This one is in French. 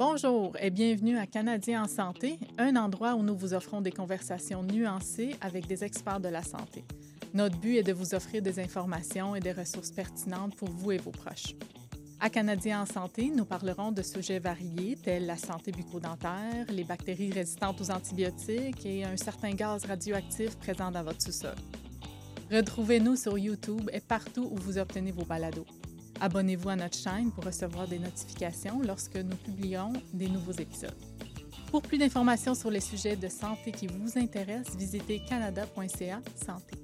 Bonjour et bienvenue à Canadiens en santé, un endroit où nous vous offrons des conversations nuancées avec des experts de la santé. Notre but est de vous offrir des informations et des ressources pertinentes pour vous et vos proches. À Canadiens en santé, nous parlerons de sujets variés tels la santé bucco-dentaire, les bactéries résistantes aux antibiotiques et un certain gaz radioactif présent dans votre sous-sol. Retrouvez-nous sur YouTube et partout où vous obtenez vos balados. Abonnez-vous à notre chaîne pour recevoir des notifications lorsque nous publions des nouveaux épisodes. Pour plus d'informations sur les sujets de santé qui vous intéressent, visitez canada.ca santé.